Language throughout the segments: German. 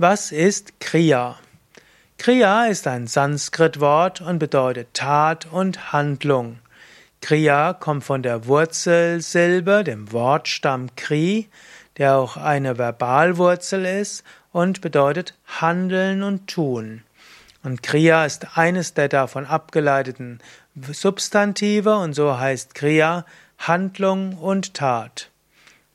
Was ist Kriya? Kriya ist ein Sanskrit-Wort und bedeutet Tat und Handlung. Kriya kommt von der Wurzelsilbe, dem Wortstamm Kri, der auch eine Verbalwurzel ist und bedeutet handeln und tun. Und Kriya ist eines der davon abgeleiteten Substantive und so heißt Kriya Handlung und Tat.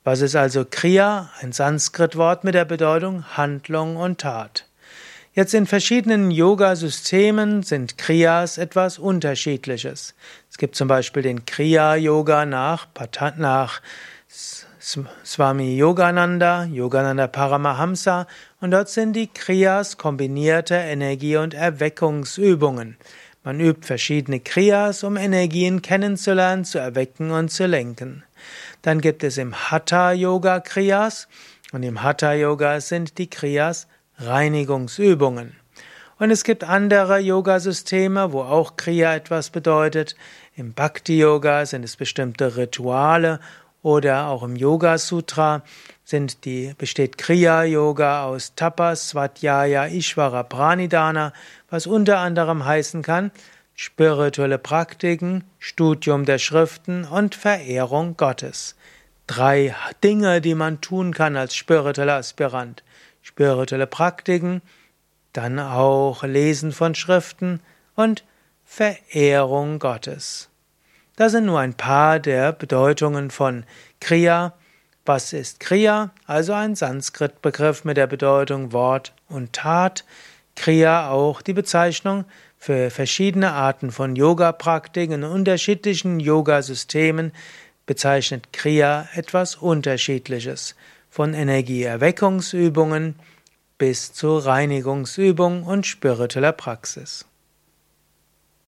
Was ist also Kriya? Ein Sanskrit-Wort mit der Bedeutung Handlung und Tat. Jetzt in verschiedenen Yoga-Systemen sind Kriyas etwas Unterschiedliches. Es gibt zum Beispiel den Kriya-Yoga nach, nach Swami Yogananda, Yogananda Paramahamsa und dort sind die Kriyas kombinierte Energie- und Erweckungsübungen. Man übt verschiedene Kriyas, um Energien kennenzulernen, zu erwecken und zu lenken. Dann gibt es im Hatha Yoga Kriyas und im Hatha Yoga sind die Kriyas Reinigungsübungen. Und es gibt andere Yoga-Systeme, wo auch Kriya etwas bedeutet. Im Bhakti Yoga sind es bestimmte Rituale oder auch im Yoga Sutra sind die, besteht Kriya Yoga aus Tapas, Swadhyaya, Ishvara, Pranidhana, was unter anderem heißen kann spirituelle Praktiken, Studium der Schriften und Verehrung Gottes. Drei Dinge, die man tun kann als spiritueller Aspirant. Spirituelle Praktiken, dann auch Lesen von Schriften und Verehrung Gottes. Das sind nur ein paar der Bedeutungen von Kriya. Was ist Kriya? Also ein Sanskrit-Begriff mit der Bedeutung Wort und Tat. Kriya auch die Bezeichnung für verschiedene Arten von Yoga-Praktiken in unterschiedlichen Yoga-Systemen bezeichnet Kriya etwas Unterschiedliches, von Energieerweckungsübungen bis zu Reinigungsübung und spiritueller Praxis.